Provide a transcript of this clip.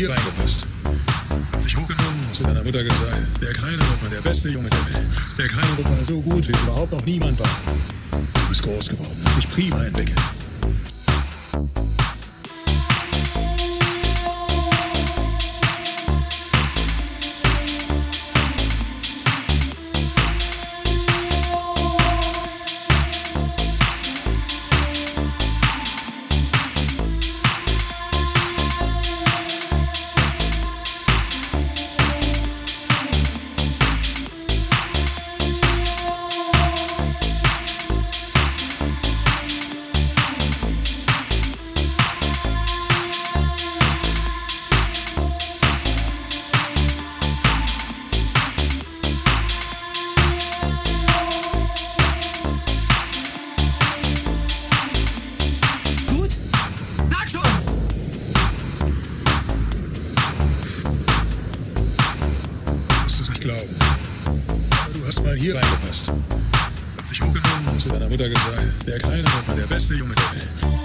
hier reingepasst. Hab dich hochgenommen, hast zu deiner Mutter gesagt, der Kleine wird mal der beste Junge der Welt. Der Kleine wird mal so gut, wie überhaupt noch niemand war. Du bist groß geworden, hast dich prima entwickelt. glauben. Aber du hast mal hier reingepasst. Hab dich hochgenommen und zu deiner Mutter gesagt, der Kleine wird mal der beste Junge der Welt.